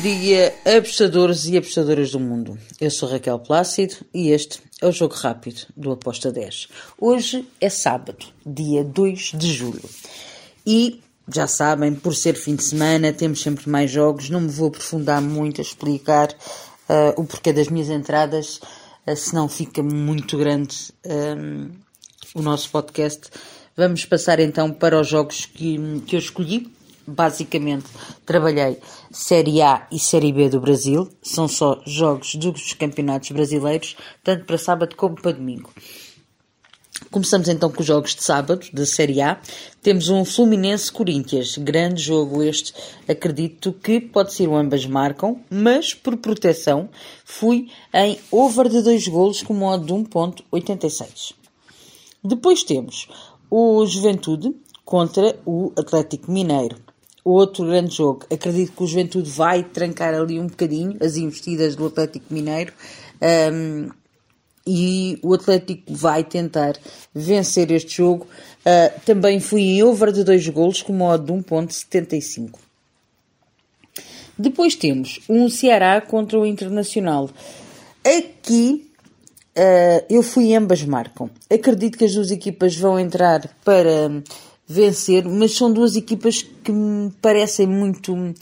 dia, apostadores e apostadoras do mundo. Eu sou Raquel Plácido e este é o Jogo Rápido do Aposta 10. Hoje é sábado, dia 2 de julho. E, já sabem, por ser fim de semana, temos sempre mais jogos. Não me vou aprofundar muito a explicar uh, o porquê das minhas entradas, uh, senão fica muito grande um, o nosso podcast. Vamos passar então para os jogos que, que eu escolhi basicamente trabalhei Série A e Série B do Brasil, são só jogos dos campeonatos brasileiros, tanto para sábado como para domingo. Começamos então com os jogos de sábado, da Série A. Temos um Fluminense-Corinthians. Grande jogo este. Acredito que pode ser o ambas marcam, mas por proteção fui em over de dois golos com modo de 1.86. Depois temos o Juventude contra o Atlético Mineiro outro grande jogo. Acredito que o Juventude vai trancar ali um bocadinho as investidas do Atlético Mineiro um, e o Atlético vai tentar vencer este jogo. Uh, também fui em over de dois golos com modo de 1.75. Depois temos um Ceará contra o Internacional. Aqui uh, eu fui ambas marcam. Acredito que as duas equipas vão entrar para vencer, mas são duas equipas que me parecem muito uh,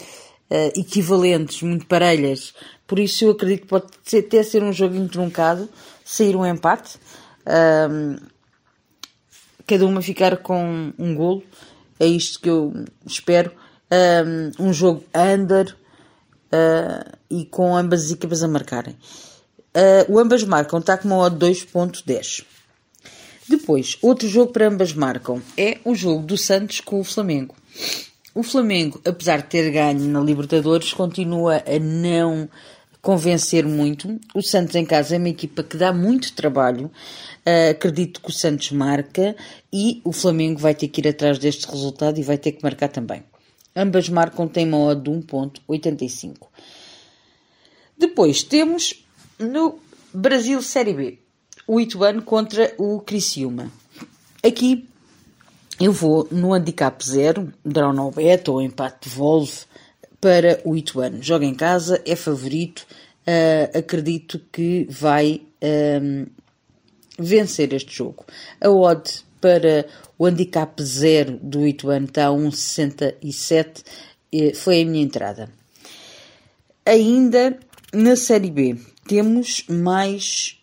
equivalentes, muito parelhas. Por isso eu acredito que pode ser, até ser um jogo entroncado, sair um empate, uh, cada uma ficar com um golo. É isto que eu espero. Um, um jogo under uh, e com ambas as equipas a marcarem. Uh, o ambas marcam está com uma odd 2.10. Depois, outro jogo para ambas marcam é o jogo do Santos com o Flamengo. O Flamengo, apesar de ter ganho na Libertadores, continua a não convencer muito. O Santos em casa é uma equipa que dá muito trabalho. Uh, acredito que o Santos marca e o Flamengo vai ter que ir atrás deste resultado e vai ter que marcar também. Ambas marcam, tem uma odd de 1.85. Depois temos no Brasil Série B o Ituano contra o Criciúma. Aqui eu vou no handicap zero, draw no bet ou empate de Volve para o Ituano. Joga em casa, é favorito, uh, acredito que vai um, vencer este jogo. A odd para o handicap zero do Ituano está a 1,67, uh, foi a minha entrada. Ainda na Série B temos mais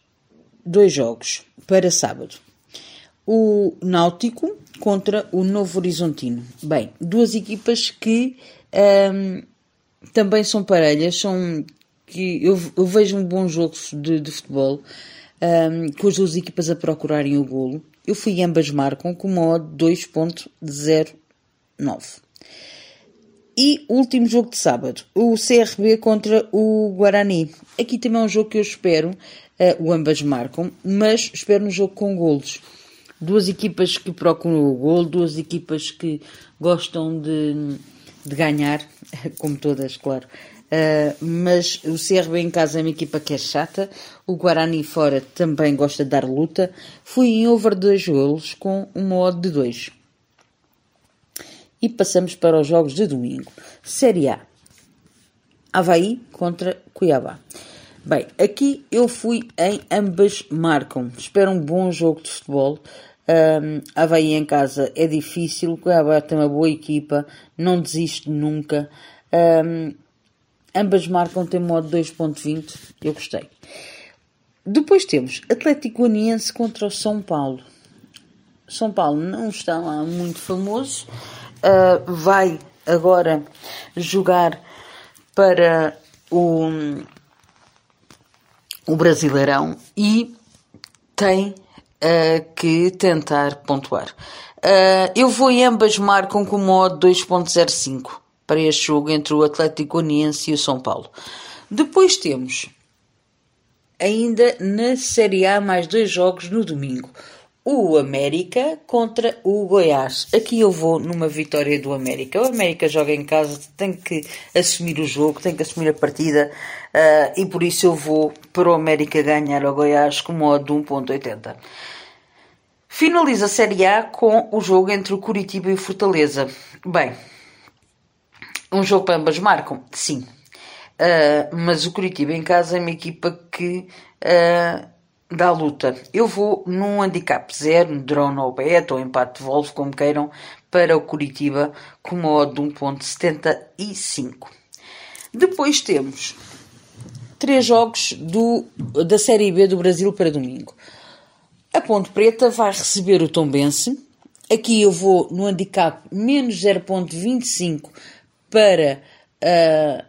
dois jogos para sábado. O Náutico contra o Novo Horizontino. Bem, duas equipas que um, também são parelhas, são que eu, eu vejo um bom jogo de, de futebol um, com as duas equipas a procurarem o golo. Eu fui ambas marcam com uma odd 2.09. E último jogo de sábado, o CRB contra o Guarani. Aqui também é um jogo que eu espero, uh, o ambas marcam, mas espero um jogo com golos. Duas equipas que procuram o golo, duas equipas que gostam de, de ganhar, como todas, claro. Uh, mas o CRB em casa é uma equipa que é chata, o Guarani fora também gosta de dar luta. Fui em over dois golos com uma odd de 2. E passamos para os jogos de domingo. Série A. Havaí contra Cuiabá. Bem, aqui eu fui em ambas marcam. Espero um bom jogo de futebol. Um, Havaí em casa é difícil. Cuiabá tem uma boa equipa. Não desiste nunca. Um, ambas marcam, tem modo 2.20. Eu gostei. Depois temos Atlético Goianiense contra o São Paulo. São Paulo não está lá muito famoso uh, vai agora jogar para o, o Brasileirão e tem uh, que tentar pontuar. Uh, eu vou ambas marcam com modo 2.05 para este jogo entre o Atlético Goianiense e o São Paulo. Depois temos ainda na Série A mais dois jogos no domingo o América contra o Goiás. Aqui eu vou numa vitória do América. O América joga em casa, tem que assumir o jogo, tem que assumir a partida uh, e por isso eu vou para o América ganhar ao Goiás com modo de 1.80. Finaliza a Série A com o jogo entre o Curitiba e o Fortaleza. Bem, um jogo para ambas marcam? Sim. Uh, mas o Curitiba em casa é uma equipa que uh, dá luta. Eu vou num handicap zero, no drone ou bet, ou empate de Wolf, como queiram, para o Curitiba, com uma odd de 1.75. Depois temos três jogos do, da Série B do Brasil para domingo. A Ponte Preta vai receber o Tombense. Aqui eu vou no handicap menos 0.25 para uh,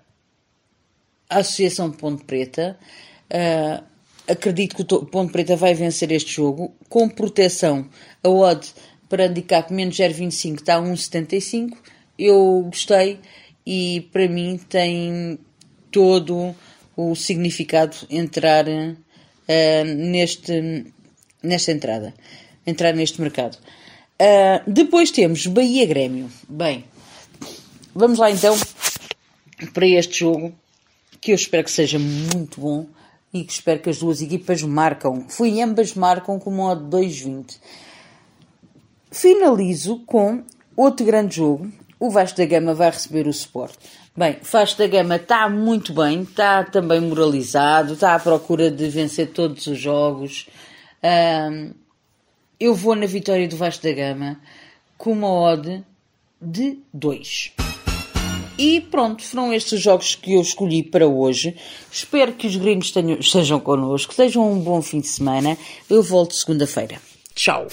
a Associação Ponte Preta. Uh, acredito que o Ponte Preta vai vencer este jogo com proteção. A odd para handicap menos 0,25 está a 1,75. Eu gostei e para mim tem todo o significado entrar uh, neste, nesta entrada, entrar neste mercado. Uh, depois temos Bahia Grêmio. Bem, vamos lá então para este jogo que eu espero que seja muito bom e que espero que as duas equipas marcam. Fui ambas marcam com modo 2-20. Finalizo com outro grande jogo. O Vasco da Gama vai receber o Sport. Bem, o Vasco da Gama está muito bem, está também moralizado, está à procura de vencer todos os jogos. Um, eu vou na vitória do Vasco da Gama com uma odd de 2. E pronto, foram estes os jogos que eu escolhi para hoje. Espero que os gringos tenham, estejam connosco, tenham um bom fim de semana. Eu volto segunda-feira. Tchau!